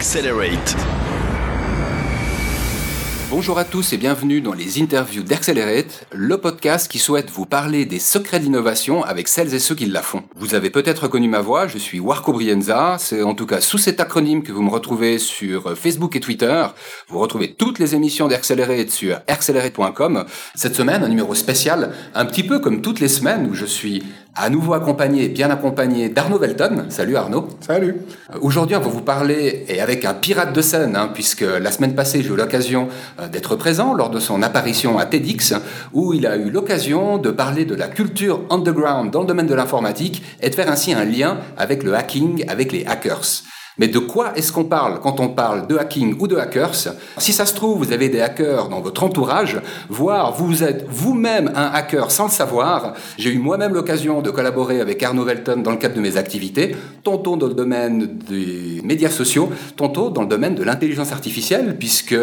Accelerate. Bonjour à tous et bienvenue dans les interviews d'Accelerate, le podcast qui souhaite vous parler des secrets d'innovation avec celles et ceux qui la font. Vous avez peut-être reconnu ma voix, je suis Warco Brienza, c'est en tout cas sous cet acronyme que vous me retrouvez sur Facebook et Twitter. Vous retrouvez toutes les émissions d'Accelerate sur accelerate.com. Cette semaine, un numéro spécial, un petit peu comme toutes les semaines où je suis à nouveau accompagné, bien accompagné d'Arnaud Velton. Salut Arnaud. Salut. Euh, Aujourd'hui, on va vous parler, et avec un pirate de scène, hein, puisque la semaine passée, j'ai eu l'occasion euh, d'être présent lors de son apparition à TEDx, où il a eu l'occasion de parler de la culture underground dans le domaine de l'informatique et de faire ainsi un lien avec le hacking, avec les hackers. Mais de quoi est-ce qu'on parle quand on parle de hacking ou de hackers Si ça se trouve, vous avez des hackers dans votre entourage, voire vous êtes vous-même un hacker sans le savoir. J'ai eu moi-même l'occasion de collaborer avec Arnaud Velton dans le cadre de mes activités, tantôt dans le domaine des médias sociaux, tantôt dans le domaine de l'intelligence artificielle, puisque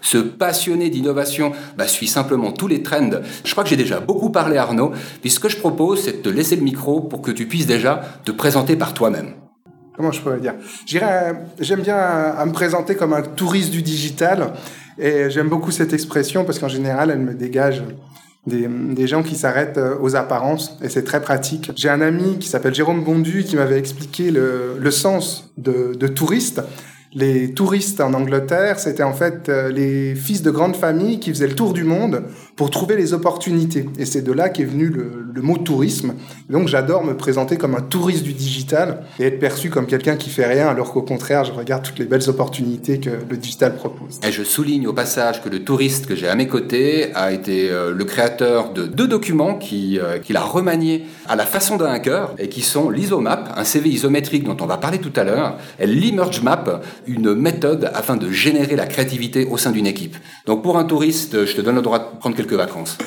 ce passionné d'innovation bah, suit simplement tous les trends. Je crois que j'ai déjà beaucoup parlé Arnaud, puis ce que je propose, c'est de te laisser le micro pour que tu puisses déjà te présenter par toi-même comment je pourrais dire? J'aime bien à me présenter comme un touriste du digital et j'aime beaucoup cette expression parce qu'en général, elle me dégage des, des gens qui s'arrêtent euh, aux apparences et c'est très pratique. J'ai un ami qui s'appelle Jérôme Bondu qui m'avait expliqué le, le sens de, de touriste les touristes en Angleterre, c'était en fait euh, les fils de grandes familles qui faisaient le tour du monde pour trouver les opportunités. Et c'est de là qu'est venu le, mot tourisme. Donc j'adore me présenter comme un touriste du digital et être perçu comme quelqu'un qui fait rien, alors qu'au contraire, je regarde toutes les belles opportunités que le digital propose. Et je souligne au passage que le touriste que j'ai à mes côtés a été euh, le créateur de deux documents qu'il euh, a remaniés à la façon d'un hacker et qui sont l'ISOMAP, un CV isométrique dont on va parler tout à l'heure, et l'Emerge Map, une méthode afin de générer la créativité au sein d'une équipe. Donc pour un touriste, je te donne le droit de prendre quelques vacances.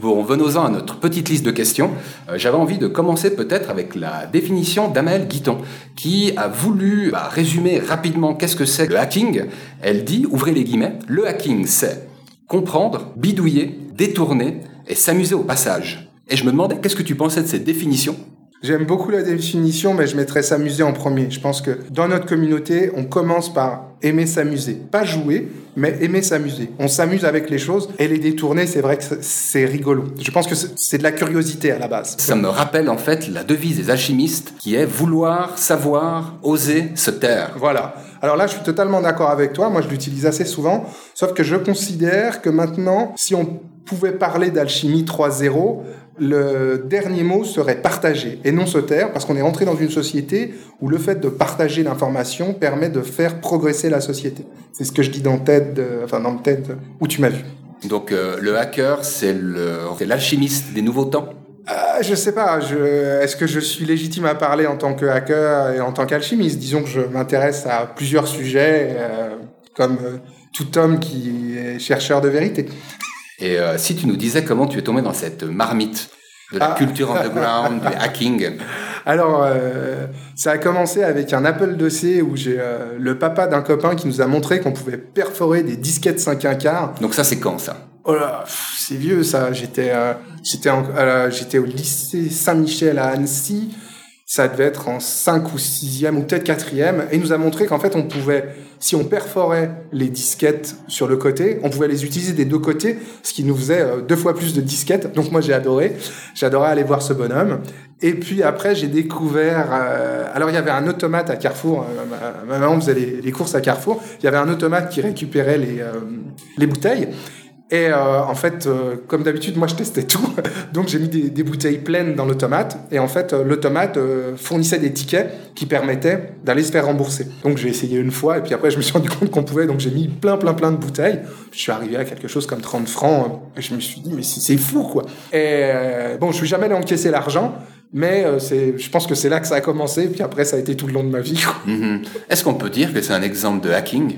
Bon, venons-en à notre petite liste de questions. Euh, J'avais envie de commencer peut-être avec la définition d'Amel Guiton, qui a voulu bah, résumer rapidement qu'est-ce que c'est le hacking. Elle dit, ouvrez les guillemets, le hacking c'est comprendre, bidouiller, détourner et s'amuser au passage. Et je me demandais, qu'est-ce que tu pensais de cette définition? J'aime beaucoup la définition, mais je mettrais s'amuser en premier. Je pense que dans notre communauté, on commence par aimer s'amuser. Pas jouer, mais aimer s'amuser. On s'amuse avec les choses et les détourner, c'est vrai que c'est rigolo. Je pense que c'est de la curiosité à la base. Ça me rappelle en fait la devise des alchimistes qui est vouloir, savoir, oser, se taire. Voilà. Alors là, je suis totalement d'accord avec toi. Moi, je l'utilise assez souvent. Sauf que je considère que maintenant, si on pouvait parler d'alchimie 3.0, le dernier mot serait partager et non se taire, parce qu'on est rentré dans une société où le fait de partager l'information permet de faire progresser la société. C'est ce que je dis dans TED, enfin dans TED où tu m'as vu. Donc euh, le hacker, c'est l'alchimiste des nouveaux temps? Euh, je sais pas. Est-ce que je suis légitime à parler en tant que hacker et en tant qu'alchimiste? Disons que je m'intéresse à plusieurs sujets, euh, comme euh, tout homme qui est chercheur de vérité. Et euh, si tu nous disais comment tu es tombé dans cette marmite de la ah. culture underground, du hacking Alors, euh, ça a commencé avec un Apple IIc où j'ai euh, le papa d'un copain qui nous a montré qu'on pouvait perforer des disquettes 5 1 quart. Donc ça, c'est quand ça? Oh là, c'est vieux ça. J'étais, j'étais, j'étais au lycée Saint-Michel à Annecy ça devait être en 5 ou 6e ou peut-être 4e, et il nous a montré qu'en fait on pouvait, si on perforait les disquettes sur le côté, on pouvait les utiliser des deux côtés, ce qui nous faisait euh, deux fois plus de disquettes. Donc moi j'ai adoré, j'adorais aller voir ce bonhomme. Et puis après j'ai découvert, euh, alors il y avait un automate à Carrefour, euh, ma, maman faisait les, courses à Carrefour, il y avait un automate qui récupérait les, les bouteilles. Et euh, en fait, euh, comme d'habitude, moi je testais tout. Donc j'ai mis des, des, bouteilles pleines dans l'automate. Et en fait, euh, l'automate euh, fournissait des tickets qui permettaient d'aller se faire rembourser. Donc j'ai essayé une fois et puis après je me suis rendu compte qu'on pouvait. Donc j'ai mis plein, plein, plein de bouteilles. Je suis arrivé à quelque chose comme 30 francs. Et je me suis dit, mais c'est fou quoi. Et bon, je suis jamais allé encaisser l'argent. Mais c'est, je pense que c'est là que ça a commencé. Puis après, ça a été tout le long de ma vie. Mm. Est-ce qu'on peut dire que c'est un exemple de hacking?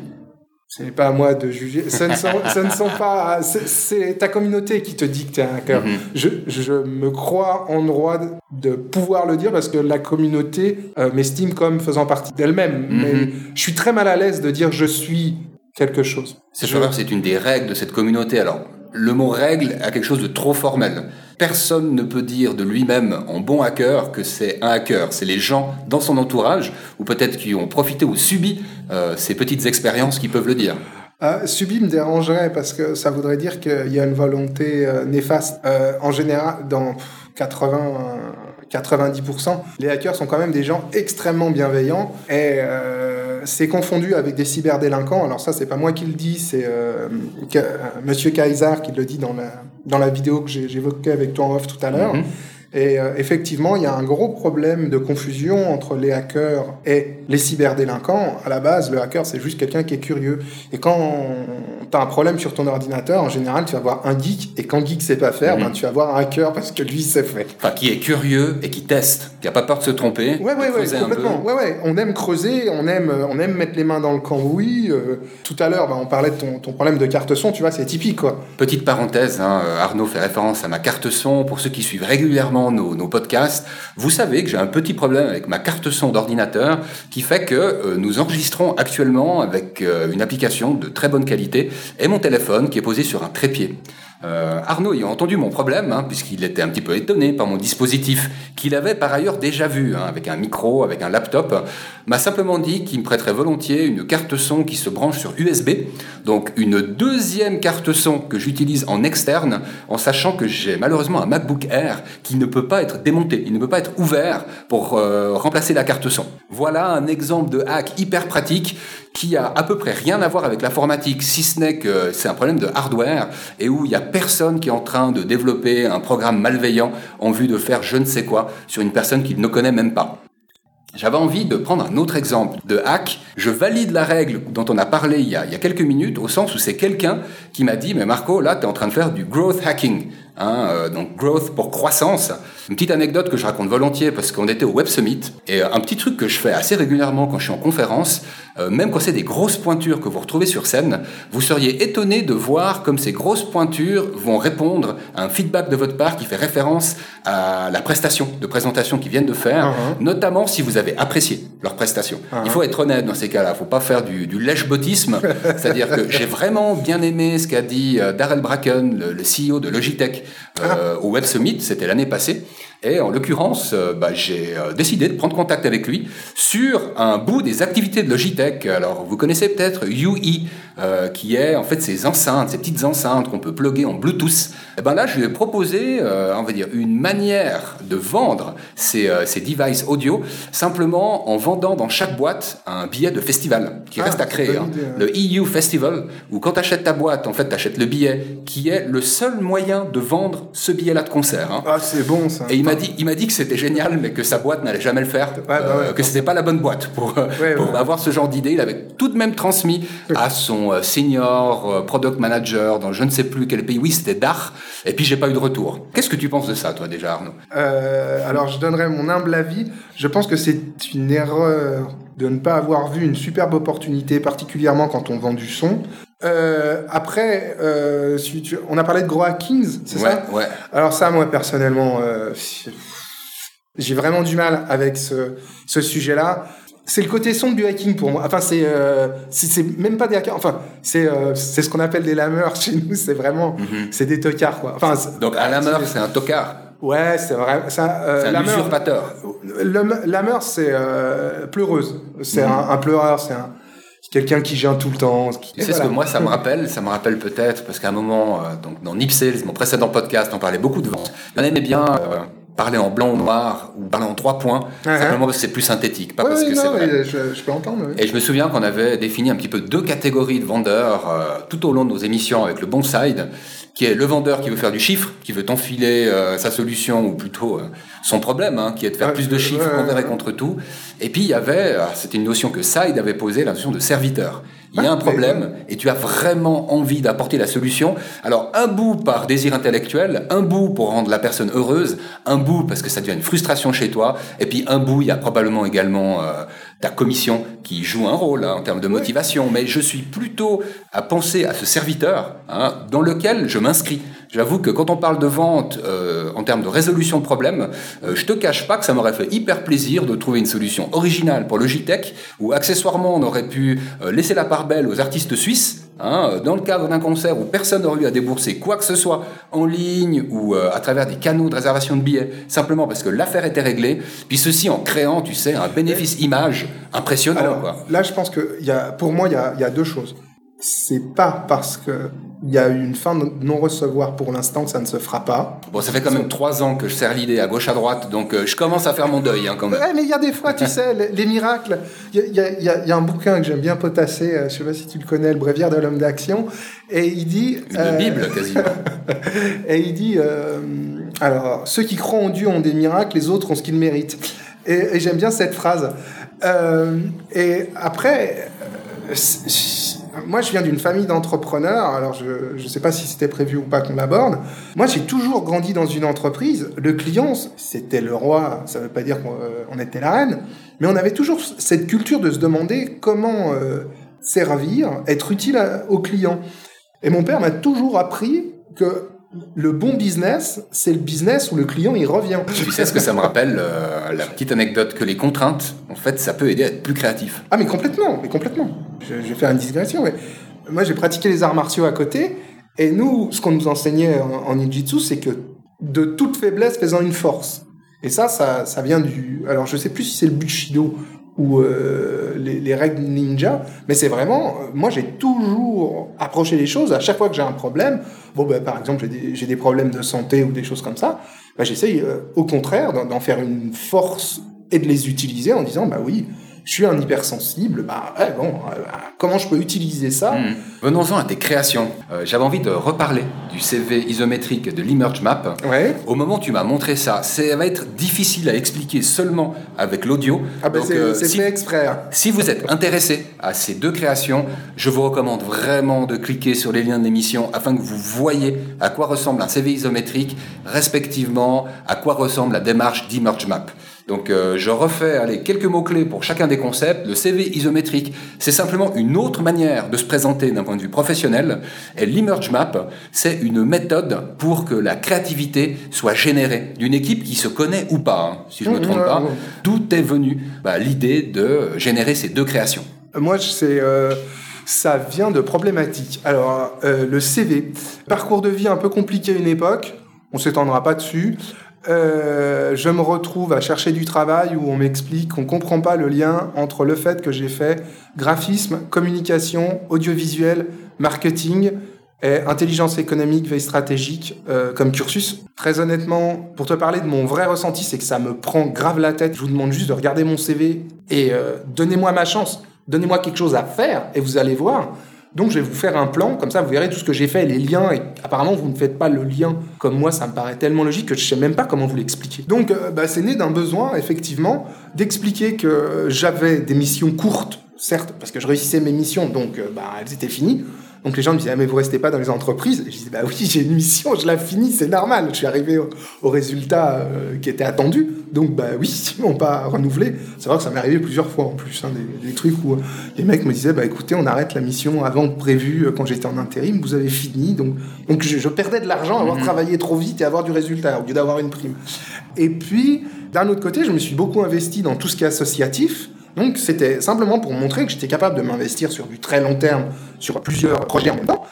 Ce n'est pas à moi de juger. Ce ne sont, ce ne sont pas. C'est ta communauté qui te dit que tu es un hacker. Mm -hmm. je, je, me crois en droit de pouvoir le dire parce que la communauté euh, m'estime comme faisant partie d'elle-même. Mm -hmm. Mais je suis très mal à l'aise de dire je suis quelque chose. C'est je... c'est une des règles de cette communauté. Alors, le mot règle a quelque chose de trop formel. Personne ne peut dire de lui-même en bon hacker que c'est un hacker. C'est les gens dans son entourage, ou peut-être qui ont profité ou subi euh, ces petites expériences qui peuvent le dire. Euh, subi me dérangerait parce que ça voudrait dire qu'il y a une volonté euh, néfaste. Euh, en général, dans 80, 90%, les hackers sont quand même des gens extrêmement bienveillants et c'est confondu avec des cyberdélinquants. Alors ça, c'est pas moi qui le dis, c'est euh, Monsieur Kaiser qui le dit dans la, dans la vidéo que j'évoquais avec toi en off tout à l'heure. Mm-hmm. Et euh, effectivement, il y a un gros problème de confusion entre les hackers et les cyberdélinquants. À la base, le hacker, c'est juste quelqu'un qui est curieux. Et quand tu as un problème sur ton ordinateur, en général, tu vas voir un geek. Et quand geek sait pas faire, ben, tu vas voir un hacker parce que lui, sait faire. Enfin, qui est curieux et qui teste, qui a pas peur de se tromper. Ouais, ouais, ouais, complètement. Ouais, ouais. On aime creuser, on aime, on aime mettre les mains dans le cambouis. Euh, tout à l'heure, ben, on parlait de ton, ton, problème de carte son, tu vois, c'est typique, quoi. Petite parenthèse, hein, Arnaud fait référence à ma carte son. Pour ceux qui suivent régulièrement nos, podcasts, vous savez que j'ai un petit problème avec ma carte son d'ordinateur qui fait que euh, nous enregistrons actuellement avec euh, une application de très bonne qualité et mon téléphone qui est posé sur un trépied. Euh, Arnaud ayant entendu mon problème, hein, puisqu'il était un petit peu étonné par mon dispositif, qu'il avait par ailleurs déjà vu, hein, avec un micro, avec un laptop, m'a simplement dit qu'il me prêterait volontiers une carte son qui se branche sur USB, donc une deuxième carte son que j'utilise en externe, en sachant que j'ai malheureusement un MacBook Air qui ne peut pas être démonté, il ne peut pas être ouvert pour euh, remplacer la carte son. Voilà un exemple de hack hyper pratique qui a à peu près rien à voir avec l'informatique, si ce n'est que c'est un problème de hardware et où il y a personne qui est en train de développer un programme malveillant en vue de faire je ne sais quoi sur une personne qu'il ne connaît même pas. J'avais envie de prendre un autre exemple de hack. Je valide la règle dont on a parlé il y a, il y a quelques minutes, au sens où c'est quelqu'un qui m'a dit, mais Marco, là, tu es en train de faire du growth hacking. Hein, euh, donc growth pour croissance. Une petite anecdote que je raconte volontiers parce qu'on était au Web Summit et euh, un petit truc que je fais assez régulièrement quand je suis en conférence, euh, même quand c'est des grosses pointures que vous retrouvez sur scène, vous seriez étonné de voir comme ces grosses pointures vont répondre à un feedback de votre part qui fait référence à la prestation de présentation qu'ils viennent de faire, uh-huh. notamment si vous avez apprécié leur prestation. Uh-huh. Il faut être honnête dans ces cas-là, il faut pas faire du, du lèche-botisme, c'est-à-dire que j'ai vraiment bien aimé ce qu'a dit Darrell Bracken, le, le CEO de Logitech, euh, au Web Summit, c'était l'année passée. Et en l'occurrence, euh, bah, j'ai euh, décidé de prendre contact avec lui sur un bout des activités de Logitech. Alors, vous connaissez peut-être UI, euh, qui est en fait ces enceintes, ces petites enceintes qu'on peut plugger en Bluetooth. Et eh ben là, je lui ai proposé, euh, on va dire, une manière de vendre ces, ces devices audio, simplement en vendant dans chaque boîte un billet de festival qui ah, reste à créer. Hein. Le EU Festival, où quand tu achètes ta boîte, en fait, tu achètes le billet, qui est le seul moyen de vendre ce billet-là de concert. Hein. Ah, c'est bon ça m'a dit, il m'a dit que c'était génial, mais que sa boîte n'allait jamais le faire, bah euh, que c'était pas la bonne boîte pour, pour avoir ce genre d'idée. Il avait tout de même transmis à son euh, senior euh, product manager dans je ne sais plus quel pays. Oui, c'était Dach. Et puis j'ai pas eu de retour. Qu'est-ce que tu penses de ça, toi déjà, Arnaud? Alors je donnerais mon humble avis. Je pense que c'est une erreur de ne pas avoir vu une superbe opportunité, particulièrement quand on vend du son. Euh, après, euh, on a parlé de gros hackings, c'est ça Ouais. Alors ça, moi personnellement, euh, j'ai vraiment du mal avec ce, ce sujet-là. C'est le côté sombre du hacking pour moi. Enfin, c'est euh, c'est même pas des hackers. Enfin, c'est euh, c'est ce qu'on appelle des lameurs chez nous. C'est vraiment mhm. c'est des tocards quoi. Enfin, donc un lameur, c'est un tocard. Ouais, c'est vrai. Euh, c'est un usurpateur. Lameur, c'est euh, pleureuse. C'est mhm. un, un, pleureur. C'est un quelqu'un qui gêne tout le temps. C'est ce que moi, ça me rappelle. Ça me rappelle peut-être parce qu'à un moment, euh, donc dans Nip Sales, mon précédent podcast, on parlait beaucoup de vente. On aimait bien euh, parler en blanc ou noir ou parler en trois points, simplement parce que c'est plus synthétique, pas parce que c'est vrai. Je, je, peux entendre. Et je me souviens qu'on avait défini un petit peu deux catégories de vendeurs euh, tout au long de nos émissions avec le bon side, qui est le vendeur qui veut faire du chiffre, qui veut t'enfiler sa solution ou plutôt son problème, hein, qui est de faire plus de chiffres envers et contre tout. Et puis il y avait, c'était une notion que Side avait posée, la notion de serviteur. Il y a un problème et tu as vraiment envie d'apporter la solution. Alors un bout par désir intellectuel, un bout pour rendre la personne heureuse, un bout parce que ça devient une frustration chez toi, et puis un bout il y a probablement également euh, ta commission qui joue un rôle hein, en termes de motivation. Mais je suis plutôt à penser à ce serviteur hein, dans lequel je m'inscris. J'avoue que quand on parle de vente euh, en termes de résolution de problèmes, euh, je te cache pas que ça m'aurait fait hyper plaisir de trouver une solution originale pour Logitech, où accessoirement on aurait pu euh, laisser la part belle aux artistes suisses hein, dans le cadre d'un concert où personne n'aurait eu à débourser quoi que ce soit en ligne ou euh, à travers des canaux de réservation de billets, simplement parce que l'affaire était réglée, puis ceci en créant, tu sais, un bénéfice image impressionnant. Alors, quoi. là, je pense que y a, pour moi, il y a, y a deux choses. C'est pas parce que il y a eu une fin de non-recevoir pour l'instant que ça ne se fera pas. Bon, ça fait quand même trois ans que je sers l'idée à gauche à droite, donc euh, je commence à faire mon deuil hein, quand même. Ouais, mais il y a des fois, tu sais, les, les miracles. Il y a, y y un bouquin que j'aime bien potasser, euh, je sais pas si tu le connais, Le Bréviaire de l'homme d'action, et il dit... Une euh, Bible quasiment. Et il dit, alors, ceux qui croient en Dieu ont des miracles, les autres ont ce qu'ils méritent. Et, et j'aime bien cette phrase. Et après, c- moi, je viens d'une famille d'entrepreneurs. Alors, je ne sais pas si c'était prévu ou pas qu'on l'aborde. Moi, j'ai toujours grandi dans une entreprise. Le client, c'était le roi. Ça ne veut pas dire qu'on euh, était la reine. Mais on avait toujours cette culture de se demander comment euh, servir, être utile au client. Et mon père m'a toujours appris que le bon business, c'est le business où le client il revient. tu sais ce que ça me rappelle, euh, la petite anecdote, que les contraintes, en fait, ça peut aider à être plus créatif. Ah mais complètement, mais complètement. Je, je vais faire une digression, mais moi j'ai pratiqué les arts martiaux à côté, et nous, ce qu'on nous enseignait en, en ninjutsu, c'est que de toute faiblesse faisant une force. Et ça, ça, ça vient du... Alors je sais plus si c'est le Bushido ou euh, les, les règles ninja, mais c'est vraiment... euh, Moi j'ai toujours approché les choses, à chaque fois que j'ai un problème, bon ben, par exemple j'ai des, des problèmes de santé ou des choses comme ça, ben, j'essaye euh, au contraire d'en d'en faire une force et de les utiliser en disant, bah oui, je suis un hypersensible, bah ouais, bon, euh, comment je peux utiliser ça Hmm. Venons-en à tes créations. Euh, J'avais envie de reparler du CV isométrique de l'Emerge Map. Ouais. Au moment où tu m'as montré ça, ça va être difficile à expliquer seulement avec l'audio. Ah ben c'est euh, c'est si- fait exprès. hein. Si vous êtes intéressé à ces deux créations, je vous recommande vraiment de cliquer sur les liens de l'émission afin que vous voyez à quoi ressemble un CV isométrique, respectivement à quoi ressemble la démarche d'Emerge Map. Donc euh, je refais allez, quelques mots-clés pour chacun des concepts. Le CV isométrique, c'est simplement une autre manière de se présenter d'un point de vue professionnel. Et l'Emerge Map, c'est une méthode pour que la créativité soit générée d'une équipe qui se connaît ou pas, hein, si je ne me Mmh, trompe ouais, pas. ouais. D'où est venue bah, l'idée de générer ces deux créations? Moi, c'est euh, ça vient de problématiques. Alors, euh, le CV, parcours de vie un peu compliqué à une époque, on s'étendra pas dessus. Euh, je me retrouve à chercher du travail où on m'explique qu'on comprend pas le lien entre le fait que j'ai fait graphisme, communication, audiovisuel, marketing et intelligence économique, veille stratégique euh, comme cursus. Très honnêtement, pour te parler de mon vrai ressenti, c'est que ça me prend grave la tête. Je vous demande juste de regarder mon CV et euh, donnez-moi ma chance. Donnez-moi quelque chose à faire et vous allez voir. Donc je vais vous faire un plan, comme ça vous verrez tout ce que j'ai fait, les liens, et apparemment vous ne faites pas le lien comme moi, ça me paraît tellement logique que je sais même pas comment vous l'expliquer. Donc euh, bah, c'est né d'un besoin, effectivement, d'expliquer que j'avais des missions courtes, certes, parce que je réussissais mes missions, donc euh, bah, elles étaient finies. Donc les gens me disaient, ah, mais vous restez pas dans les entreprises Et je disais, bah oui, j'ai une mission, je la finis, c'est normal. Je suis arrivé au, au résultat euh, qui était attendu. Donc bah oui, ils m'ont pas renouvelé. C'est vrai que ça m'est arrivé plusieurs fois en plus, hein, des, des trucs où euh, les mecs me disaient, bah écoutez, on arrête la mission avant prévu euh, quand j'étais en intérim, vous avez fini. Donc, donc je, je perdais de l'argent à avoir travaillé trop vite et avoir du résultat au lieu d'avoir une prime. Et puis, d'un autre côté, je me suis beaucoup investi dans tout ce qui est associatif. Donc c'était simplement pour montrer que j'étais capable de m'investir sur du très long terme, sur plusieurs projets en même temps,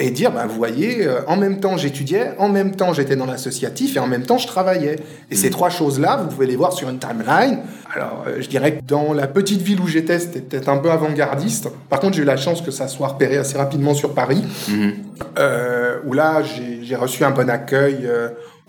et dire, bah, vous voyez, euh, en même temps j'étudiais, en même temps j'étais dans l'associatif, et en même temps je travaillais. Et ces trois choses-là, vous pouvez les voir sur une timeline. Alors euh, je dirais que dans la petite ville où j'étais, c'était peut-être un peu avant-gardiste. Par contre, j'ai eu la chance que ça soit repéré assez rapidement sur Paris, euh, où là j'ai reçu un bon accueil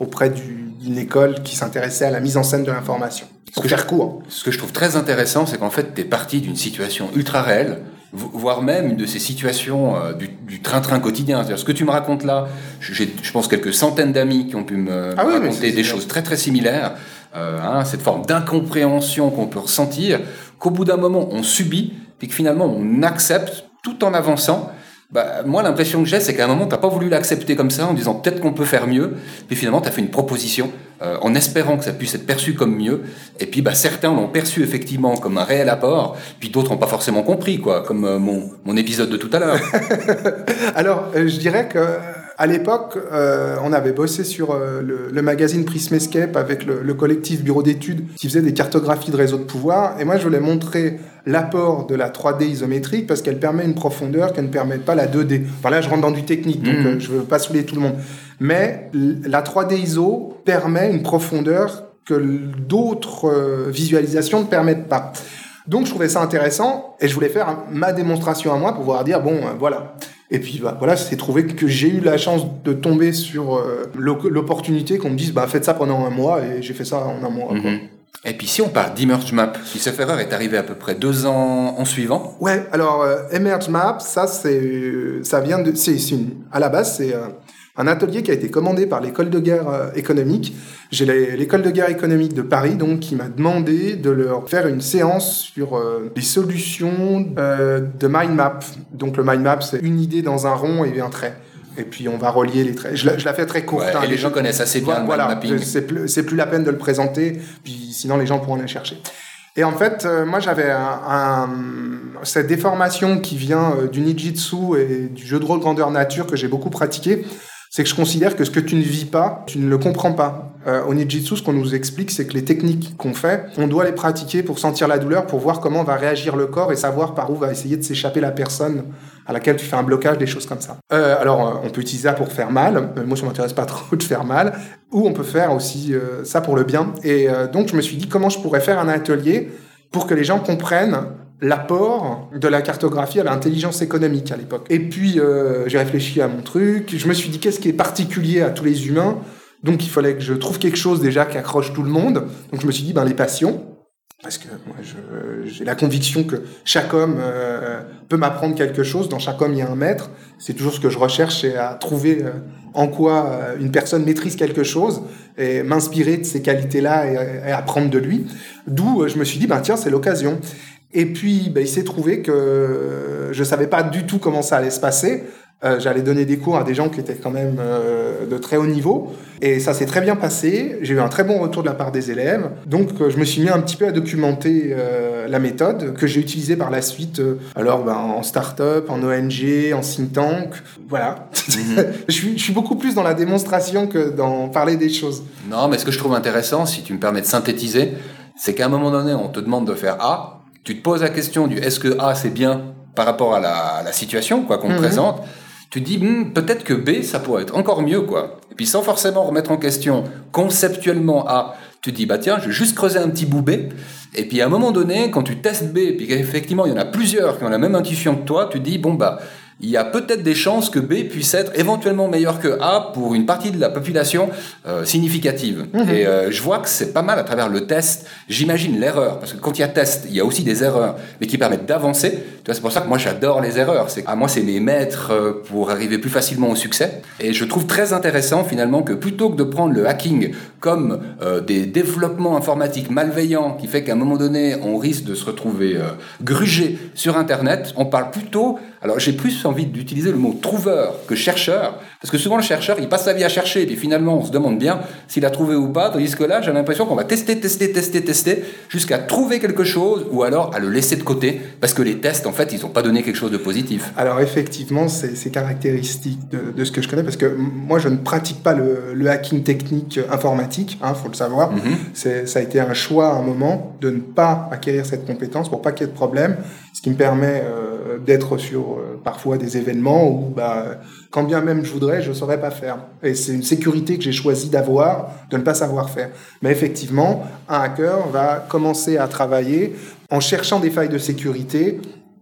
auprès du- d'une école qui s'intéressait à la mise en scène de l'information. Pour faire court. Ce que je trouve très intéressant, c'est qu'en fait, tu es parti d'une situation ultra réelle, vo- voire même une de ces situations euh, du train-train quotidien. C'est-à-dire, ce que tu me racontes là, j'ai, je pense, quelques centaines d'amis qui ont pu me Ah oui, raconter c'est- des c'est- choses très très similaires. Euh, hein, cette forme d'incompréhension qu'on peut ressentir, qu'au bout d'un moment, on subit, puis que finalement, on accepte tout en avançant. Bah, moi, l'impression que j'ai, c'est qu'à un moment, t'as pas voulu l'accepter comme ça, en disant peut-être qu'on peut faire mieux. Puis finalement, tu as fait une proposition euh, en espérant que ça puisse être perçu comme mieux. Et puis, bah, certains l'ont perçu effectivement comme un réel apport, puis d'autres n'ont pas forcément compris, quoi, comme euh, mon, mon épisode de tout à l'heure. Alors, euh, je dirais que À l'époque, euh, on avait bossé sur euh, le, magazine Prism Escape avec le, collectif Bureau d'études qui faisait des cartographies de réseaux de pouvoir. Et moi, je voulais montrer l'apport de la 3D isométrique parce qu'elle permet une profondeur qu'elle ne permet pas la 2D. Enfin là, je rentre dans du technique, donc mmh. je ne veux pas saouler tout le monde. Mais la 3D ISO permet une profondeur que d'autres visualisations ne permettent pas. Donc je trouvais ça intéressant et je voulais faire ma démonstration à moi pour pouvoir dire bon euh, voilà. Et puis bah, voilà, c'est trouvé que j'ai eu la chance de tomber sur euh, l'opportunité qu'on me dise bah faites ça pendant un mois et j'ai fait ça en un mois. Mhm. Et puis si on parle d'Emerge Map, si cette erreur est arrivée à peu près deux ans en suivant? Ouais, alors euh, Emerge Map, ça c'est ça vient de c'est à la base c'est un atelier qui a été commandé par l'école de guerre euh, économique. J'ai l'école de guerre économique de Paris donc qui m'a demandé de leur faire une séance sur euh, des solutions euh, de mind map. Donc le mind map c'est une idée dans un rond et un trait. Et puis on va relier les traits. Je la, fais très courte. Hein. et les, gens connaissent assez bien voilà, le mind mapping. C'est plus, plus la peine de le présenter, puis sinon les gens pourront aller chercher. Et en fait, moi j'avais un, cette déformation qui vient du Nijitsu et du jeu de rôle grandeur nature que j'ai beaucoup pratiqué c'est que je considère que ce que tu ne vis pas, tu ne le comprends pas. Euh, au Nijitsu, ce qu'on nous explique, c'est que les techniques qu'on fait, on doit les pratiquer pour sentir la douleur, pour voir comment va réagir le corps et savoir par où va essayer de s'échapper la personne à laquelle tu fais un blocage, des choses comme ça. Euh, alors, euh, on peut utiliser ça pour faire mal. moi, ça m'intéresse pas trop de faire mal. Ou on peut faire aussi ça pour le bien. Et donc, je me suis dit comment je pourrais faire un atelier pour que les gens comprennent l'apport de la cartographie à l'intelligence économique à l'époque. Et puis euh, j'ai réfléchi à mon truc, je me suis dit qu'est-ce qui est particulier à tous les humains, donc il fallait que je trouve quelque chose déjà qui accroche tout le monde, donc je me suis dit ben les passions, parce que moi j'ai la conviction que chaque homme euh, peut m'apprendre quelque chose, dans chaque homme il y a un maître, c'est toujours ce que je recherche, c'est à trouver euh, en quoi une personne maîtrise quelque chose et m'inspirer de ces qualités-là et, et, apprendre de lui. D'où je me suis dit, ben tiens, c'est l'occasion. Et puis, ben, il s'est trouvé que je savais pas du tout comment ça allait se passer. Euh, J'allais donner des cours à des gens qui étaient quand même euh, de très haut niveau. Et ça s'est très bien passé. J'ai eu un très bon retour de la part des élèves. Donc, euh, je me suis mis un petit peu à documenter la méthode que j'ai utilisée par la suite. Alors, ben, en start-up, en ONG, en think tank. Voilà. Mhm. je, suis, je suis beaucoup plus dans la démonstration que dans parler des choses. Non, mais ce que je trouve intéressant, si tu me permets de synthétiser, c'est qu'à un moment donné, on te demande de faire A tu te poses la question du est-ce que A c'est bien par rapport à la, situation quoi qu'on te mhm. présente, tu te dis hmm, peut-être que B ça pourrait être encore mieux quoi. Et puis sans forcément remettre en question conceptuellement A, tu te dis bah tiens je vais juste creuser un petit bout B. Et puis à un moment donné quand tu testes B, puis qu'effectivement il y en a plusieurs qui ont la même intuition que toi, tu te dis bon bah il y a peut-être des chances que B puisse être éventuellement meilleur que A pour une partie de la population euh, significative. Mhm. Et euh, je vois que c'est pas mal à travers le test. J'imagine l'erreur, parce que quand il y a test, il y a aussi des erreurs, mais qui permettent d'avancer. C'est pour ça que moi j'adore les erreurs. C'est à moi c'est mes maîtres euh, pour arriver plus facilement au succès. Et je trouve très intéressant finalement que plutôt que de prendre le hacking comme des développements informatiques malveillants qui fait qu'à un moment donné on risque de se retrouver grugé sur Internet, on parle plutôt alors j'ai plus envie d'utiliser le mot trouveur que chercheur, parce que souvent le chercheur, il passe sa vie à chercher, et puis finalement on se demande bien s'il a trouvé ou pas, tandis que là j'ai l'impression qu'on va tester, tester, tester, tester, jusqu'à trouver quelque chose, ou alors à le laisser de côté, parce que les tests, en fait, ils n'ont pas donné quelque chose de positif. Alors effectivement, c'est caractéristique de, ce que je connais, parce que moi je ne pratique pas le, hacking technique informatique, il hein, faut le savoir. Mm-hmm. Ça a été un choix à un moment de ne pas acquérir cette compétence pour pas qu'il y ait de problème, ce qui me permet... Euh, d'être sur euh, parfois des événements où, bah, quand bien même je voudrais, je ne saurais pas faire. Et c'est une sécurité que j'ai choisi d'avoir, de ne pas savoir faire. Mais effectivement, un hacker va commencer à travailler en cherchant des failles de sécurité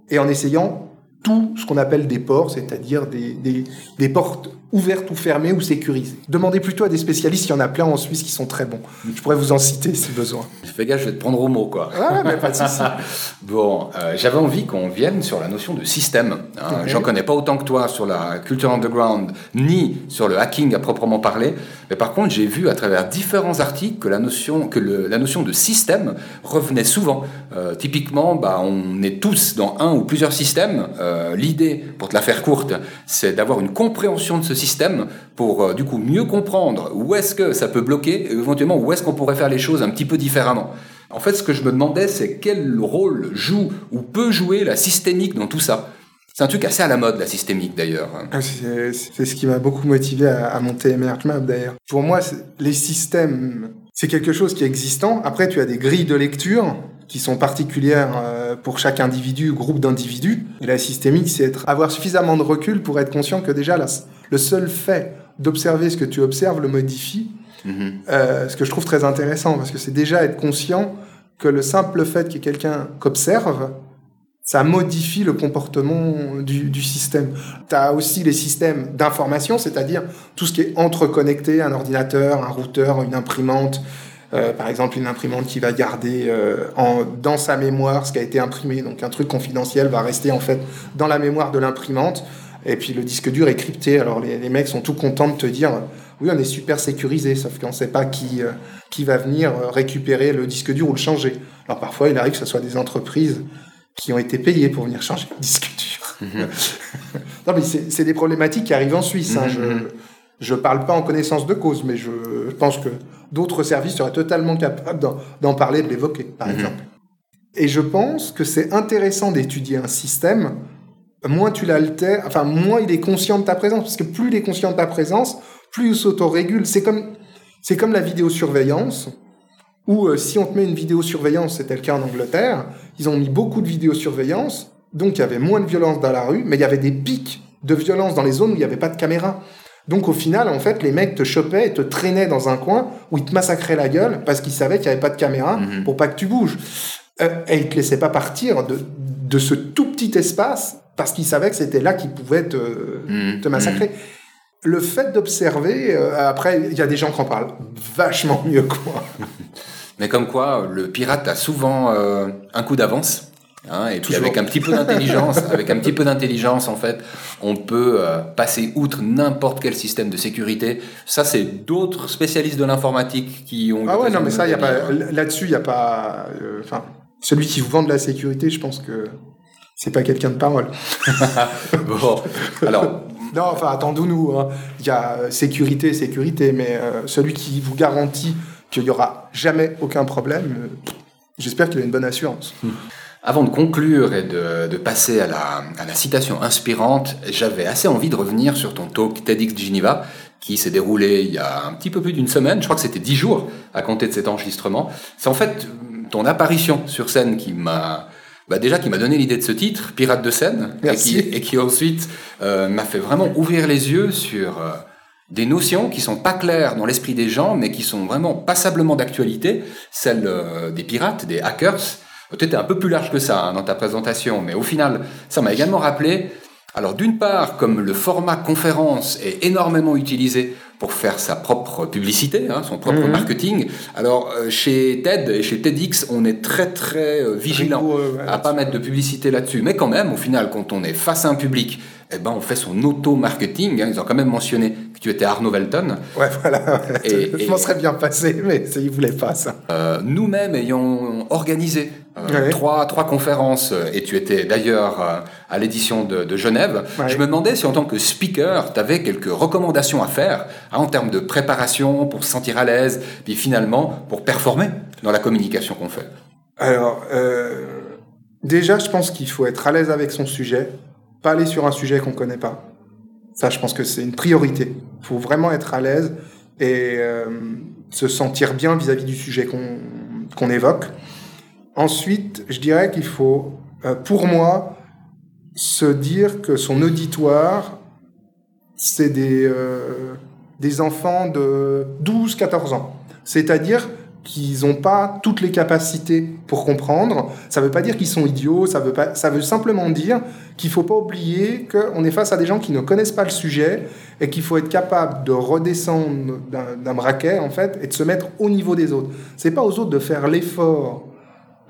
et en essayant tout ce qu'on appelle des ports, c'est-à-dire des, des, des, portes ouvertes ou fermées ou sécurisées. Demandez plutôt à des spécialistes, il y en a plein en Suisse qui sont très bons. Je pourrais vous en citer si besoin. Fais gaffe, je vais te prendre au mot, quoi. Ah, mais pas de souci. bon, euh, j'avais envie qu'on vienne sur la notion de système. Hein. J'en connais pas autant que toi sur la culture underground, ni sur le hacking à proprement parler. Mais par contre, j'ai vu à travers différents articles que la notion, que le, la notion de système revenait souvent. Euh, typiquement, bah, on est tous dans un ou plusieurs systèmes. Euh, l'idée, pour te la faire courte, c'est d'avoir une compréhension de ce système pour euh, du coup mieux comprendre où est-ce que ça peut bloquer et éventuellement où est-ce qu'on pourrait faire les choses un petit peu différemment. En fait, ce que je me demandais, c'est quel rôle joue ou peut jouer la systémique dans tout ça. C'est un truc assez à la mode, la systémique d'ailleurs. Ah, c'est ce qui m'a beaucoup motivé à, monter EmergeMap d'ailleurs. Pour moi, les systèmes, c'est quelque chose qui est existant. Après, tu as des grilles de lecture qui sont particulières euh, pour chaque individu, groupe d'individus. Et la systémique, c'est être, avoir suffisamment de recul pour être conscient que déjà, le seul fait d'observer ce que tu observes le modifie. Mm-hmm. Euh, ce que je trouve très intéressant, parce que c'est déjà être conscient que le simple fait qu'il y ait quelqu'un qu'observe, ça modifie le comportement du, du système. Tu as aussi les systèmes d'information, c'est-à-dire tout ce qui est entreconnecté, un ordinateur, un routeur, une imprimante, euh, par exemple une imprimante qui va garder euh, en, dans sa mémoire ce qui a été imprimé, donc un truc confidentiel va rester en fait dans la mémoire de l'imprimante, et puis le disque dur est crypté, alors les, les, mecs sont tout contents de te dire, oui on est super sécurisé, sauf qu'on ne sait pas qui, euh, qui va venir récupérer le disque dur ou le changer. Alors parfois il arrive que ce soit des entreprises qui ont été payés pour venir changer le disque dur. Mhm. non, mais c'est des problématiques qui arrivent en Suisse. Hein. Mhm. Je ne parle pas en connaissance de cause, mais je, pense que d'autres services seraient totalement capables d'en parler, de l'évoquer, par mhm. exemple. Et je pense que c'est intéressant d'étudier un système. Moins tu l'altères, enfin, moins il est conscient de ta présence, parce que plus il est conscient de ta présence, plus il s'autorégule. C'est comme, c'est comme la vidéosurveillance ou euh, si on te met une vidéosurveillance, c'était le cas en Angleterre, ils ont mis beaucoup de vidéosurveillance, donc il y avait moins de violence dans la rue, mais il y avait des pics de violence dans les zones où il n'y avait pas de caméra. Donc au final, en fait, les mecs te chopaient et te traînaient dans un coin où ils te massacraient la gueule parce qu'ils savaient qu'il n'y avait pas de caméra mhm. pour pas que tu bouges. Euh, et ils te laissaient pas partir de, de ce tout petit espace parce qu'ils savaient que c'était là qu'ils pouvaient te, mhm. te massacrer. Mhm. Le fait d'observer, euh, après, il y a des gens qui en parlent vachement mieux que moi. Mais comme quoi, le pirate a souvent euh, un coup d'avance. Hein, et puis avec un petit peu d'intelligence, avec un petit peu d'intelligence en fait, on peut euh, passer outre n'importe quel système de sécurité. Ça, c'est d'autres spécialistes de l'informatique qui ont. Ah ouais, non, mais ça, y a pas là-dessus, il y a pas. Euh, enfin, celui qui vous vend de la sécurité, je pense que c'est pas quelqu'un de parole. bon, alors. Non, enfin, attendons-nous. Hein. Il y a sécurité, sécurité, mais celui qui vous garantit qu'il n'y aura jamais aucun problème, euh, j'espère qu'il a une bonne assurance. Avant de conclure et de, passer à la, à la, citation inspirante, j'avais assez envie de revenir sur ton talk TEDx Geneva, qui s'est déroulé il y a un petit peu plus d'une semaine, je crois que c'était dix jours à compter de cet enregistrement. C'est en fait ton apparition sur scène qui m'a bah déjà qui m'a donné l'idée de ce titre, Pirate de scène, et qui, et qui, ensuite euh, m'a fait vraiment ouvrir les yeux sur euh, des notions qui sont pas claires dans l'esprit des gens, mais qui sont vraiment passablement d'actualité, celles euh, des pirates, des hackers. Peut-être un peu plus large que ça hein, dans ta présentation, mais au final, ça m'a également rappelé. Alors d'une part, comme le format conférence est énormément utilisé pour faire sa propre publicité, hein, son propre mhm. marketing. Alors euh, chez TED et chez TEDx, on est très très euh, vigilant à pas mettre de publicité là-dessus. Mais quand même, au final, quand on est face à un public eh ben, on fait son auto-marketing. Hein. Ils ont quand même mentionné tu étais Arnaud Velton. Ouais, voilà. Et, je m'en serais bien passé, mais ils ne voulaient pas ça. Euh, nous-mêmes ayons organisé euh, trois, trois conférences, euh, et tu étais d'ailleurs à l'édition de, Genève, je me demandais si en tant que speaker, tu avais quelques recommandations à faire hein, en termes de préparation, pour se sentir à l'aise, puis finalement pour performer dans la communication qu'on fait. Alors, déjà, je pense qu'il faut être à l'aise avec son sujet pas aller sur un sujet qu'on connaît pas. Ça, je pense que c'est une priorité. Il faut vraiment être à l'aise et euh, se sentir bien vis-à-vis du sujet qu'on évoque. Ensuite, je dirais qu'il faut, euh, pour moi, se dire que son auditoire, c'est des, euh, des enfants de 12-14 ans. C'est-à-dire qu'ils n'ont pas toutes les capacités pour comprendre. Ça ne veut pas dire qu'ils sont idiots, ça veut, pas, ça veut simplement dire qu'il ne faut pas oublier qu'on est face à des gens qui ne connaissent pas le sujet et qu'il faut être capable de redescendre d'un braquet, en fait, et de se mettre au niveau des autres. C'est pas aux autres de faire l'effort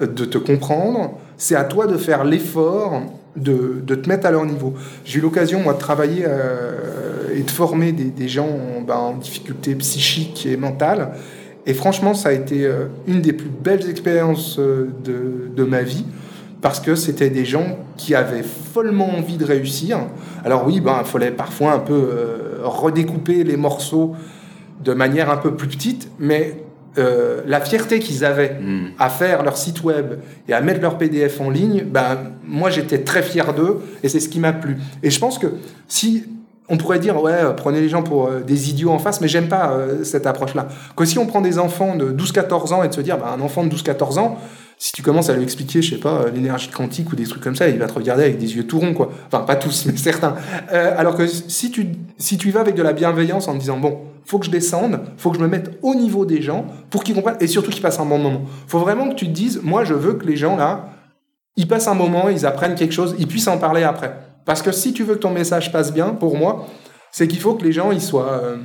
de te comprendre, c'est à toi de faire l'effort de, de, te mettre à leur niveau. J'ai eu l'occasion, moi, de travailler euh, et de former des, gens ben, en difficulté psychique et mentale. Et franchement, ça a été euh, une des plus belles expériences euh, de, de ma vie parce que c'était des gens qui avaient follement envie de réussir. Alors oui, ben, il fallait parfois un peu euh, redécouper les morceaux de manière un peu plus petite, mais euh, la fierté qu'ils avaient Hmm. à faire leur site web et à mettre leur PDF en ligne, ben, moi j'étais très fier d'eux et c'est ce qui m'a plu. Et je pense que si on pourrait dire, ouais, euh, prenez les gens pour euh, des idiots en face, mais j'aime pas euh, cette approche-là. Que si on prend des enfants de 12-14 ans et de se dire, ben, un enfant de 12-14 ans, si tu commences à lui expliquer, je sais pas, l'énergie quantique ou des trucs comme ça, il va te regarder avec des yeux tout ronds, quoi. Enfin, pas tous, mais certains. Alors que si tu, si tu y vas avec de la bienveillance en te disant, bon, faut que je descende, faut que je me mette au niveau des gens pour qu'ils comprennent et surtout qu'ils passent un bon moment. Faut vraiment que tu te dises, moi, je veux que les gens là, ils passent un moment, ils apprennent quelque chose, ils puissent en parler après. Parce que si tu veux que ton message passe bien, pour moi, c'est qu'il faut que les gens, ils soient, euh,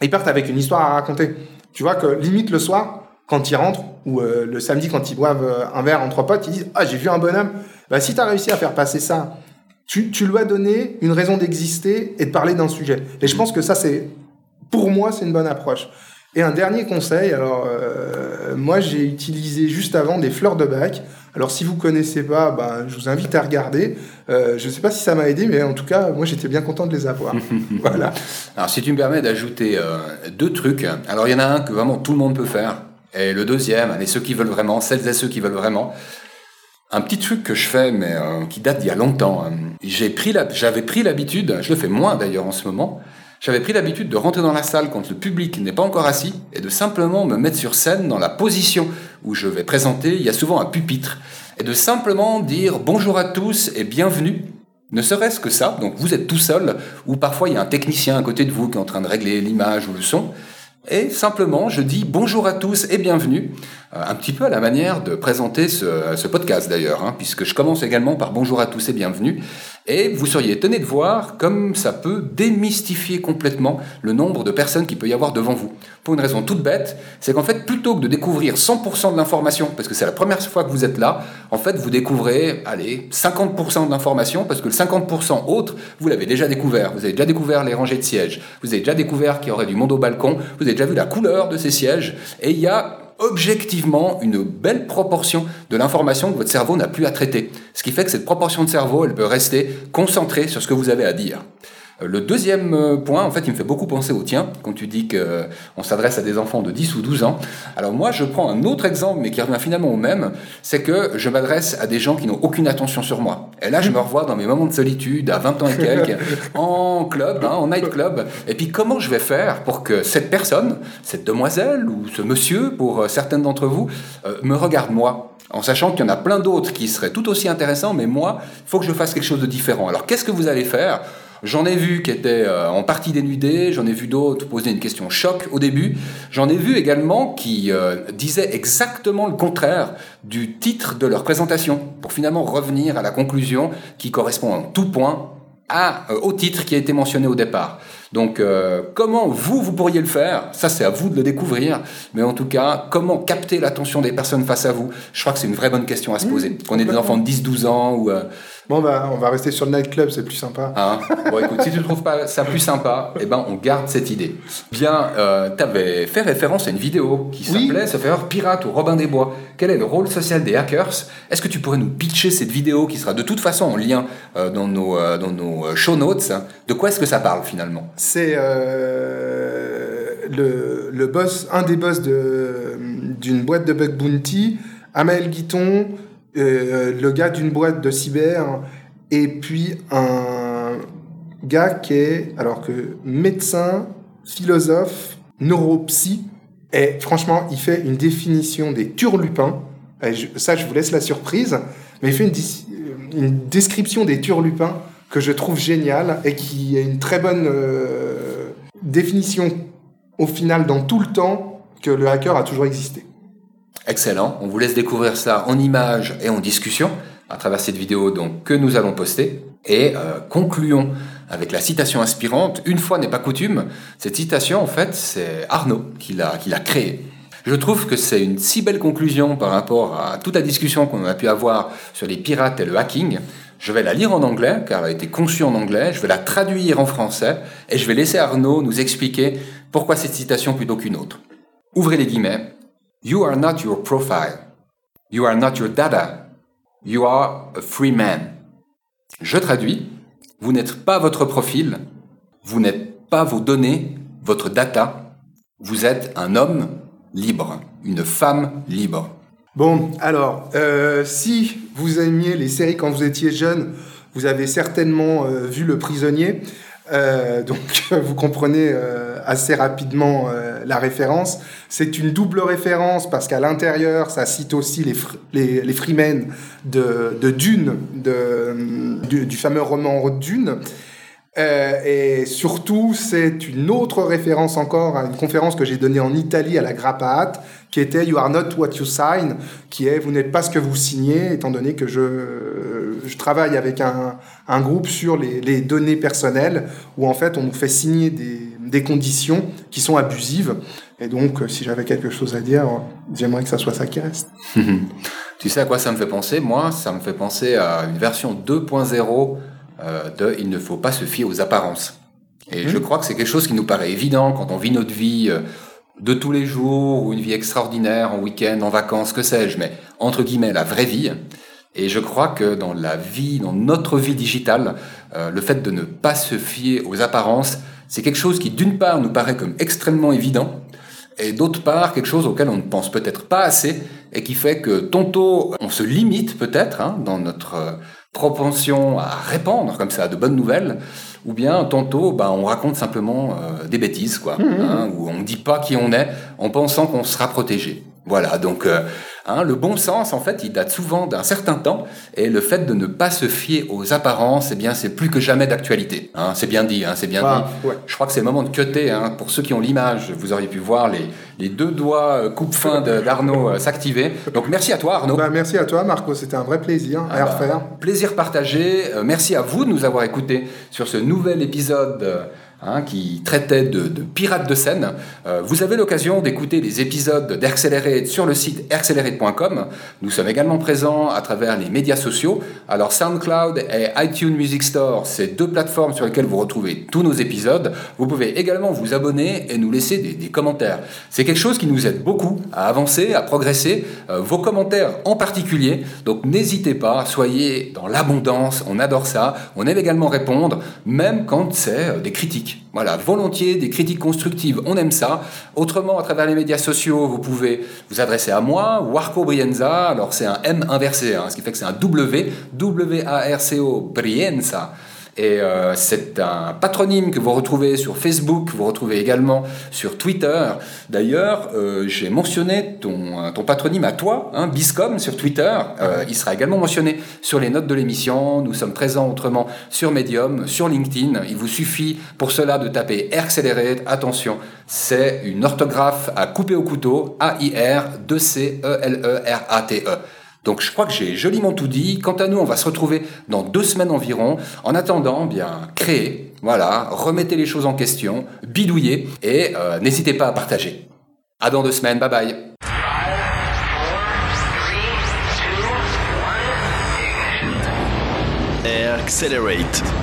ils partent avec une histoire à raconter. Tu vois que limite le soir, quand ils rentrent, ou euh, le samedi quand ils boivent euh, un verre entre potes, ils disent Ah, j'ai vu un bonhomme. Bah, si tu as réussi à faire passer ça, tu, tu lui as donné une raison d'exister et de parler d'un sujet. Et je pense que ça, c'est, pour moi, c'est une bonne approche. Et un dernier conseil, alors moi j'ai utilisé juste avant des fleurs de bac. Alors si vous connaissez pas, ben, je vous invite à regarder. Euh, je sais pas si ça m'a aidé, mais en tout cas moi j'étais bien content de les avoir. voilà. Alors, si tu me permets d'ajouter euh, deux trucs. Alors, il y en a un que vraiment tout le monde peut faire. Et le deuxième, allez, ceux qui veulent vraiment, celles et ceux qui veulent vraiment. Un petit truc que je fais, mais euh, qui date d'il y a longtemps. J'ai pris la, j'avais pris l'habitude, je le fais moins d'ailleurs en ce moment. J'avais pris l'habitude de rentrer dans la salle quand le public n'est pas encore assis et de simplement me mettre sur scène dans la position où je vais présenter. Il y a souvent un pupitre et de simplement dire bonjour à tous et bienvenue. Ne serait-ce que ça, donc vous êtes tout seul, ou parfois il y a un technicien à côté de vous qui est en train de régler l'image ou le son, et simplement je dis bonjour à tous et bienvenue, Euh, un petit peu à la manière de présenter ce, podcast d'ailleurs, hein, puisque je commence également par bonjour à tous et bienvenue, et vous seriez étonné de voir comme ça peut démystifier complètement le nombre de personnes qu'il peut y avoir devant vous. Pour une raison toute bête, c'est qu'en fait, plutôt que de découvrir 100% de l'information, parce que c'est la première fois que vous êtes là, en fait, vous découvrez, allez, 50% de l'information, parce que le 50% autre, vous l'avez déjà découvert. Vous avez déjà découvert les rangées de sièges, vous avez déjà découvert qu'il y aurait du monde au balcon, vous avez déjà vu la couleur de ces sièges, et il y a objectivement une belle proportion de l'information que votre cerveau n'a plus à traiter. Ce qui fait que cette proportion de cerveau, elle peut rester concentrée sur ce que vous avez à dire. Euh, Le deuxième euh, point, en fait, il me fait beaucoup penser au tien, quand tu dis qu'on s'adresse à des enfants de 10 ou 12 ans. Alors moi, je prends un autre exemple, mais qui revient finalement au même, c'est que je m'adresse à des gens qui n'ont aucune attention sur moi. Et là, je me revois dans mes moments de solitude, à 20 ans et quelques, en club, hein, en nightclub. Et puis, comment je vais faire pour que cette personne, cette demoiselle ou ce monsieur, pour euh, certaines d'entre vous, euh, me regarde moi en sachant qu'il y en a plein d'autres qui seraient tout aussi intéressants, mais moi, il faut que je fasse quelque chose de différent. Alors, qu'est-ce que vous allez faire J'en ai vu qui étaient euh, en partie dénudés, j'en ai vu d'autres poser une question choc au début, j'en ai vu également qui euh, disaient exactement le contraire du titre de leur présentation, pour finalement revenir à la conclusion qui correspond en tout point euh, au titre qui a été mentionné au départ. Donc, euh, comment vous, vous pourriez le faire? Ça, c'est à vous de le découvrir. Mais en tout cas, comment capter l'attention des personnes face à vous? Je crois que c'est une vraie bonne question à se poser. Qu'on ait des enfants de 10-12 ans ou... euh, Bon bah on va rester sur le nightclub, c'est plus sympa. Hein bon, écoute, si tu ne trouves pas ça plus sympa, eh ben, on garde cette idée. Bien, euh, tu avais fait référence à une vidéo qui Oui. s'appelait Se faire pirate ou Robin des Bois. Quel est le rôle social des hackers? Est-ce que tu pourrais nous pitcher cette vidéo qui sera de toute façon en lien euh, dans nos, dans nos show notes? De quoi est-ce que ça parle finalement? C'est euh, le, le boss, un des boss de- d'une boîte de bug bounty, Amael Guiton, euh, le gars d'une boîte de cyber, et puis un gars qui est, alors que médecin, philosophe, neuropsy, et franchement, il fait une définition des turlupins. Ça, je vous laisse la surprise, mais il fait une, une description des turlupins que je trouve géniale et qui est une très bonne euh, définition au final dans tout le temps que le hacker a toujours existé. Excellent, on vous laisse découvrir ça en images et en discussion à travers cette vidéo donc, que nous allons poster. Et euh, concluons avec la citation inspirante. Une fois n'est pas coutume, cette citation en fait c'est Arnaud qui l'a qui l'a créée. Je trouve que c'est une si belle conclusion par rapport à toute la discussion qu'on a pu avoir sur les pirates et le hacking. Je vais la lire en anglais car elle a été conçue en anglais, je vais la traduire en français et je vais laisser Arnaud nous expliquer pourquoi cette citation plutôt qu'une autre. Ouvrez les guillemets. You are not your profile. You are not your data. You are a free man. Je traduis. Vous n'êtes pas votre profil. Vous n'êtes pas vos données, votre data. Vous êtes un homme libre, une femme libre. Bon, alors, euh, si vous aimiez les séries quand vous étiez jeune, vous avez certainement euh, vu Le Prisonnier. Euh, donc, vous comprenez euh, assez rapidement la référence. C'est une double référence parce qu'à l'intérieur, ça cite aussi les, fr- les, les Freemen de, de Dune, de, du, du fameux roman Dune. Euh, et surtout, c'est une autre référence encore à une conférence que j'ai donnée en Italie à la Grappa qui était You are not what you sign, qui est Vous n'êtes pas ce que vous signez, étant donné que je, je travaille avec un, un groupe sur les, les données personnelles, où en fait on nous fait signer des, des conditions qui sont abusives. Et donc, euh, si j'avais quelque chose à dire, j'aimerais que ça soit ça qui reste. tu sais à quoi ça me fait penser? Moi, ça me fait penser à une version 2.0 euh, de Il ne faut pas se fier aux apparences. Et je crois que c'est quelque chose qui nous paraît évident quand on vit notre vie euh, de tous les jours, ou une vie extraordinaire, en week-end, en vacances, que sais-je, mais entre guillemets, la vraie vie. Et je crois que dans la vie, dans notre vie digitale, euh, le fait de ne pas se fier aux apparences, c'est quelque chose qui, d'une part, nous paraît comme extrêmement évident, et d'autre part, quelque chose auquel on ne pense peut-être pas assez, et qui fait que tantôt, on se limite peut-être hein, dans notre euh, propension à répandre comme ça de bonnes nouvelles, ou bien tantôt, bah, on raconte simplement euh, des bêtises, quoi, hein, ou on ne dit pas qui on est en pensant qu'on sera protégé. Voilà, donc euh, hein, le bon sens, en fait, il date souvent d'un certain temps, et le fait de ne pas se fier aux apparences, eh bien, c'est plus que jamais d'actualité. Hein, c'est bien dit, hein, c'est bien dit. ouais. Je crois que c'est le moment de cutter. Hein. Pour ceux qui ont l'image, vous auriez pu voir les, les deux doigts euh, coupe-fin d'Arnaud euh, s'activer. Donc merci à toi, Arnaud. Bah, merci à toi, Marco. C'était un vrai plaisir à Ah bah, refaire. Plaisir partagé. Euh, merci à vous de nous avoir écoutés sur ce nouvel épisode euh, hein, qui traitait de, de pirates de scène. Euh, vous avez l'occasion d'écouter les épisodes d'Aircelerate sur le site aircelerate.com. Nous sommes également présents à travers les médias sociaux. Alors SoundCloud et iTunes Music Store, c'est deux plateformes sur lesquelles vous retrouvez tous nos épisodes. Vous pouvez également vous abonner et nous laisser des, des commentaires. C'est quelque chose qui nous aide beaucoup à avancer, à progresser. Euh, vos commentaires en particulier. Donc n'hésitez pas, soyez dans l'abondance. On adore ça. On aime également répondre, même quand c'est euh, des critiques. Voilà, volontiers des critiques constructives. On aime ça. Autrement, à travers les médias sociaux, vous pouvez vous adresser à moi, Warco Brienza. Alors c'est un M inversé, hein, ce qui fait que c'est un W, W-A-R-C-O Brienza. Et euh, c'est un patronyme que vous retrouvez sur Facebook, vous retrouvez également sur Twitter. D'ailleurs, euh, j'ai mentionné ton, euh, ton patronyme à toi, hein, Biscom, sur Twitter. Il sera également mentionné sur les notes de l'émission. Nous sommes présents autrement sur Medium, sur LinkedIn. Il vous suffit pour cela de taper Accelerate. Attention, c'est une orthographe à couper au couteau, A-I-R-2-C-E-L-E-R-A-T-E. Donc je crois que j'ai joliment tout dit. Quant à nous, on va se retrouver dans deux semaines environ. En attendant, bien créez, voilà, remettez les choses en question, bidouillez et euh, n'hésitez pas à partager. À dans deux semaines, bye bye. Accelerate.